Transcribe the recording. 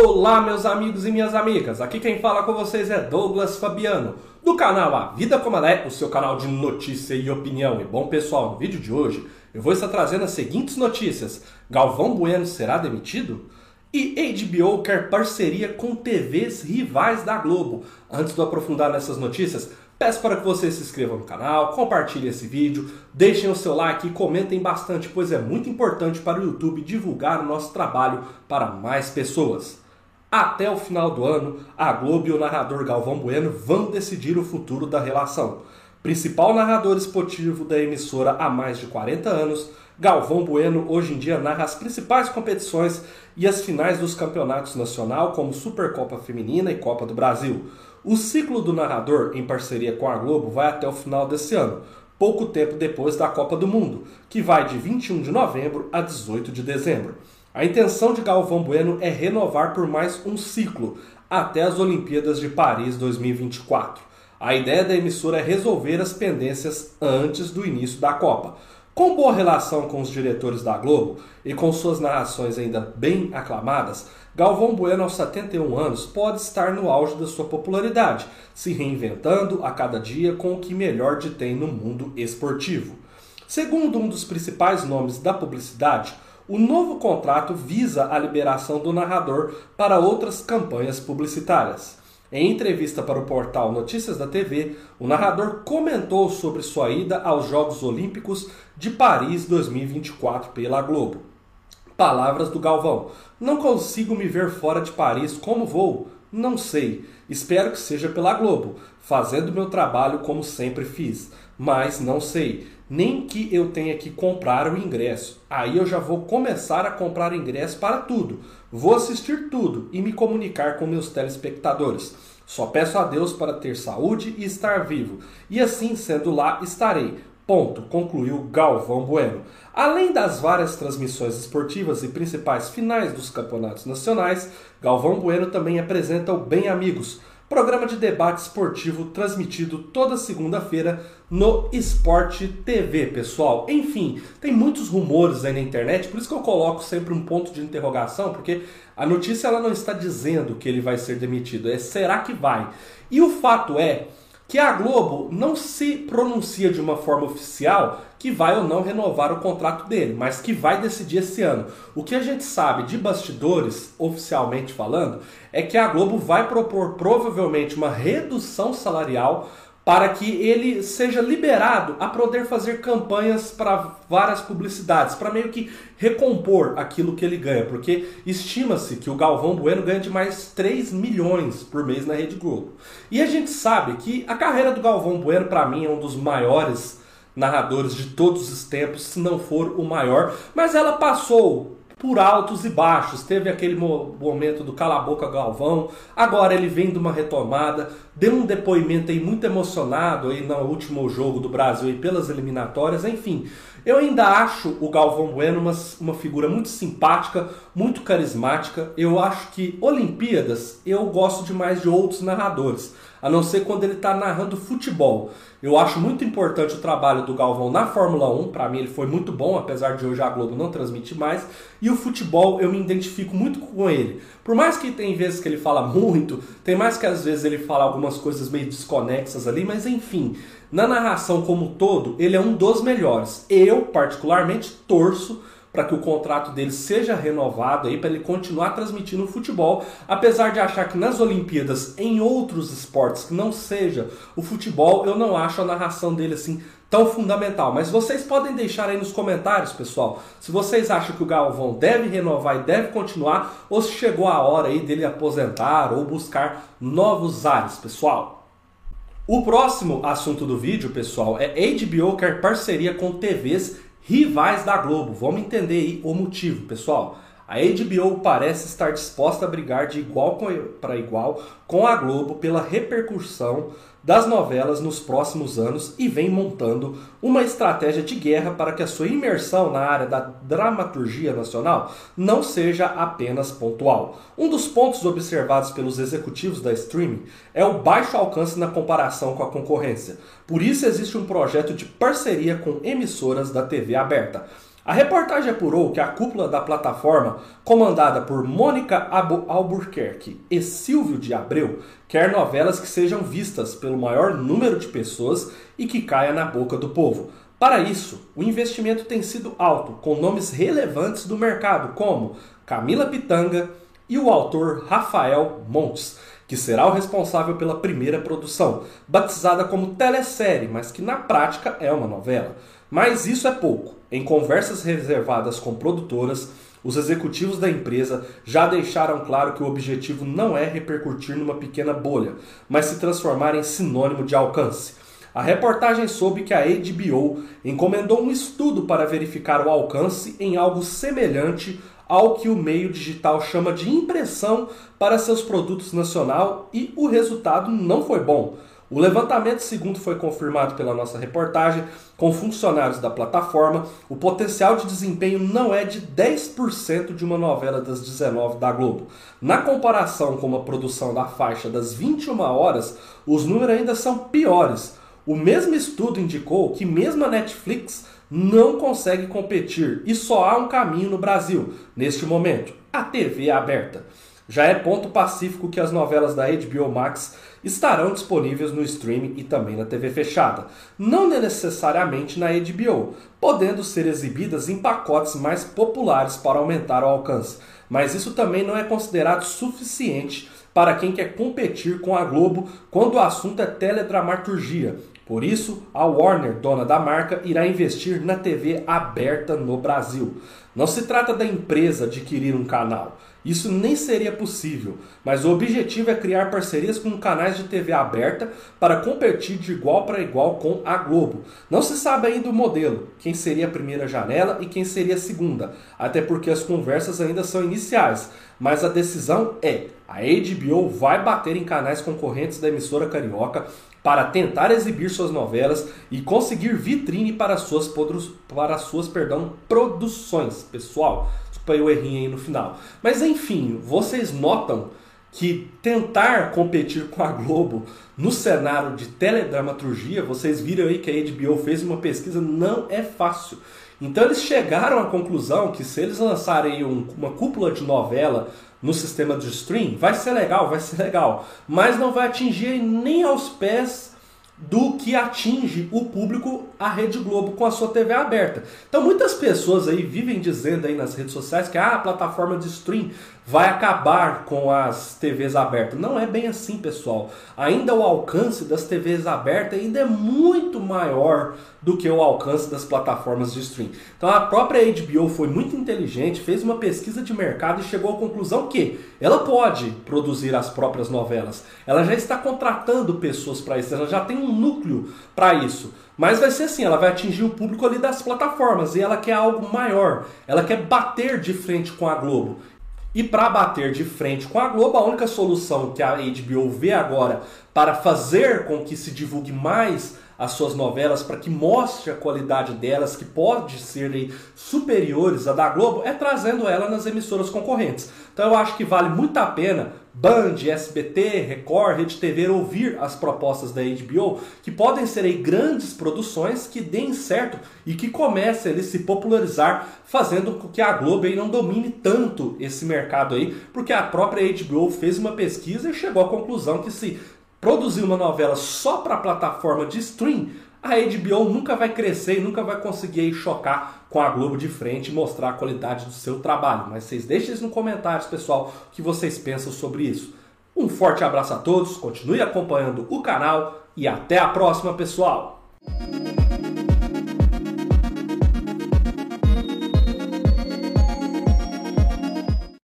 Olá, meus amigos e minhas amigas. Aqui quem fala com vocês é Douglas Fabiano, do canal A Vida Como Ela É, o seu canal de notícia e opinião. E bom, pessoal, no vídeo de hoje eu vou estar trazendo as seguintes notícias: Galvão Bueno será demitido? E HBO quer parceria com TVs rivais da Globo. Antes de eu aprofundar nessas notícias, Peço para que vocês se inscrevam no canal, compartilhem esse vídeo, deixem o seu like e comentem bastante, pois é muito importante para o YouTube divulgar o nosso trabalho para mais pessoas. Até o final do ano, a Globo e o narrador Galvão Bueno vão decidir o futuro da relação. Principal narrador esportivo da emissora há mais de 40 anos, Galvão Bueno hoje em dia narra as principais competições e as finais dos campeonatos nacional, como Supercopa Feminina e Copa do Brasil. O ciclo do narrador, em parceria com a Globo, vai até o final desse ano, pouco tempo depois da Copa do Mundo, que vai de 21 de novembro a 18 de dezembro. A intenção de Galvão Bueno é renovar por mais um ciclo, até as Olimpíadas de Paris 2024. A ideia da emissora é resolver as pendências antes do início da Copa. Com boa relação com os diretores da Globo e com suas narrações ainda bem aclamadas, Galvão Bueno, aos 71 anos, pode estar no auge da sua popularidade, se reinventando a cada dia com o que melhor de tem no mundo esportivo. Segundo um dos principais nomes da publicidade, o novo contrato visa a liberação do narrador para outras campanhas publicitárias. Em entrevista para o portal Notícias da TV, o narrador comentou sobre sua ida aos Jogos Olímpicos de Paris 2024 pela Globo. Palavras do Galvão: Não consigo me ver fora de Paris como vou? Não sei. Espero que seja pela Globo, fazendo meu trabalho como sempre fiz. Mas não sei. Nem que eu tenha que comprar o ingresso. Aí eu já vou começar a comprar ingresso para tudo. Vou assistir tudo e me comunicar com meus telespectadores. Só peço a Deus para ter saúde e estar vivo. E assim, sendo lá, estarei. Ponto, concluiu Galvão Bueno. Além das várias transmissões esportivas e principais finais dos campeonatos nacionais, Galvão Bueno também apresenta o Bem Amigos, programa de debate esportivo transmitido toda segunda-feira no Esporte TV, pessoal. Enfim, tem muitos rumores aí na internet, por isso que eu coloco sempre um ponto de interrogação, porque a notícia ela não está dizendo que ele vai ser demitido, é será que vai? E o fato é que a Globo não se pronuncia de uma forma oficial que vai ou não renovar o contrato dele, mas que vai decidir esse ano. O que a gente sabe de bastidores, oficialmente falando, é que a Globo vai propor provavelmente uma redução salarial para que ele seja liberado a poder fazer campanhas para várias publicidades, para meio que recompor aquilo que ele ganha, porque estima-se que o Galvão Bueno ganha de mais 3 milhões por mês na Rede Globo. E a gente sabe que a carreira do Galvão Bueno, para mim, é um dos maiores narradores de todos os tempos, se não for o maior, mas ela passou por altos e baixos. Teve aquele momento do cala a boca Galvão, agora ele vem de uma retomada, deu um depoimento aí muito emocionado aí no último jogo do Brasil e pelas eliminatórias, enfim. Eu ainda acho o Galvão Bueno uma, uma figura muito simpática, muito carismática. Eu acho que Olimpíadas eu gosto demais de outros narradores a não ser quando ele está narrando futebol. Eu acho muito importante o trabalho do Galvão na Fórmula 1, para mim ele foi muito bom, apesar de hoje a Globo não transmitir mais. E o futebol eu me identifico muito com ele. Por mais que tem vezes que ele fala muito, tem mais que às vezes ele fala algumas coisas meio desconexas ali, mas enfim, na narração como um todo, ele é um dos melhores. Eu, particularmente, torço para que o contrato dele seja renovado aí para ele continuar transmitindo o futebol, apesar de achar que nas Olimpíadas, em outros esportes que não seja o futebol, eu não acho a narração dele assim tão fundamental. Mas vocês podem deixar aí nos comentários, pessoal, se vocês acham que o Galvão deve renovar e deve continuar, ou se chegou a hora aí dele aposentar ou buscar novos ares, pessoal. O próximo assunto do vídeo, pessoal, é HBO quer parceria com TVs rivais da Globo. Vamos entender aí o motivo, pessoal. A HBO parece estar disposta a brigar de igual para igual com a Globo pela repercussão das novelas nos próximos anos e vem montando uma estratégia de guerra para que a sua imersão na área da dramaturgia nacional não seja apenas pontual. Um dos pontos observados pelos executivos da streaming é o baixo alcance na comparação com a concorrência. Por isso existe um projeto de parceria com emissoras da TV aberta. A reportagem apurou que a cúpula da plataforma, comandada por Mônica Albuquerque e Silvio de Abreu, quer novelas que sejam vistas pelo maior número de pessoas e que caia na boca do povo. Para isso, o investimento tem sido alto, com nomes relevantes do mercado, como Camila Pitanga e o autor Rafael Montes, que será o responsável pela primeira produção, batizada como telesérie, mas que na prática é uma novela. Mas isso é pouco. Em conversas reservadas com produtoras, os executivos da empresa já deixaram claro que o objetivo não é repercutir numa pequena bolha, mas se transformar em sinônimo de alcance. A reportagem soube que a HBO encomendou um estudo para verificar o alcance em algo semelhante ao que o meio digital chama de impressão para seus produtos nacional e o resultado não foi bom. O levantamento segundo foi confirmado pela nossa reportagem com funcionários da plataforma. O potencial de desempenho não é de 10% de uma novela das 19 da Globo. Na comparação com uma produção da faixa das 21 horas, os números ainda são piores. O mesmo estudo indicou que mesmo a Netflix não consegue competir e só há um caminho no Brasil, neste momento: a TV aberta. Já é ponto pacífico que as novelas da HBO Max estarão disponíveis no streaming e também na TV fechada, não necessariamente na HBO, podendo ser exibidas em pacotes mais populares para aumentar o alcance. Mas isso também não é considerado suficiente para quem quer competir com a Globo quando o assunto é teledramaturgia, por isso, a Warner, dona da marca, irá investir na TV aberta no Brasil. Não se trata da empresa adquirir um canal. Isso nem seria possível, mas o objetivo é criar parcerias com canais de TV aberta para competir de igual para igual com a Globo. Não se sabe ainda o modelo, quem seria a primeira janela e quem seria a segunda, até porque as conversas ainda são iniciais, mas a decisão é: a HBO vai bater em canais concorrentes da emissora carioca para tentar exibir suas novelas e conseguir vitrine para suas, para suas perdão, produções. Pessoal, desculpa o errinho aí no final. Mas enfim, vocês notam que tentar competir com a Globo no cenário de teledramaturgia, vocês viram aí que a HBO fez uma pesquisa, não é fácil. Então eles chegaram à conclusão que se eles lançarem um, uma cúpula de novela no sistema de stream, vai ser legal, vai ser legal, mas não vai atingir nem aos pés do que atinge o público a Rede Globo com a sua TV aberta. Então muitas pessoas aí vivem dizendo aí nas redes sociais que ah, a plataforma de stream vai acabar com as TVs abertas. Não é bem assim, pessoal. Ainda o alcance das TVs abertas ainda é muito maior do que o alcance das plataformas de stream. Então a própria HBO foi muito inteligente, fez uma pesquisa de mercado e chegou à conclusão que ela pode produzir as próprias novelas. Ela já está contratando pessoas para isso, ela já tem um núcleo para isso. Mas vai ser assim, ela vai atingir o público ali das plataformas e ela quer algo maior. Ela quer bater de frente com a Globo. E para bater de frente com a Globo, a única solução que a HBO vê agora para fazer com que se divulgue mais as suas novelas, para que mostre a qualidade delas, que pode serem superiores à da Globo, é trazendo ela nas emissoras concorrentes. Então eu acho que vale muito a pena Band, SBT, Record, Rede TV ouvir as propostas da HBO, que podem ser aí grandes produções que deem certo e que comecem a se popularizar, fazendo com que a Globo aí não domine tanto esse mercado aí, porque a própria HBO fez uma pesquisa e chegou à conclusão que se produzir uma novela só para a plataforma de stream, a HBO nunca vai crescer e nunca vai conseguir chocar com a Globo de frente e mostrar a qualidade do seu trabalho. Mas vocês deixem nos comentários, pessoal, o que vocês pensam sobre isso. Um forte abraço a todos, continue acompanhando o canal e até a próxima, pessoal!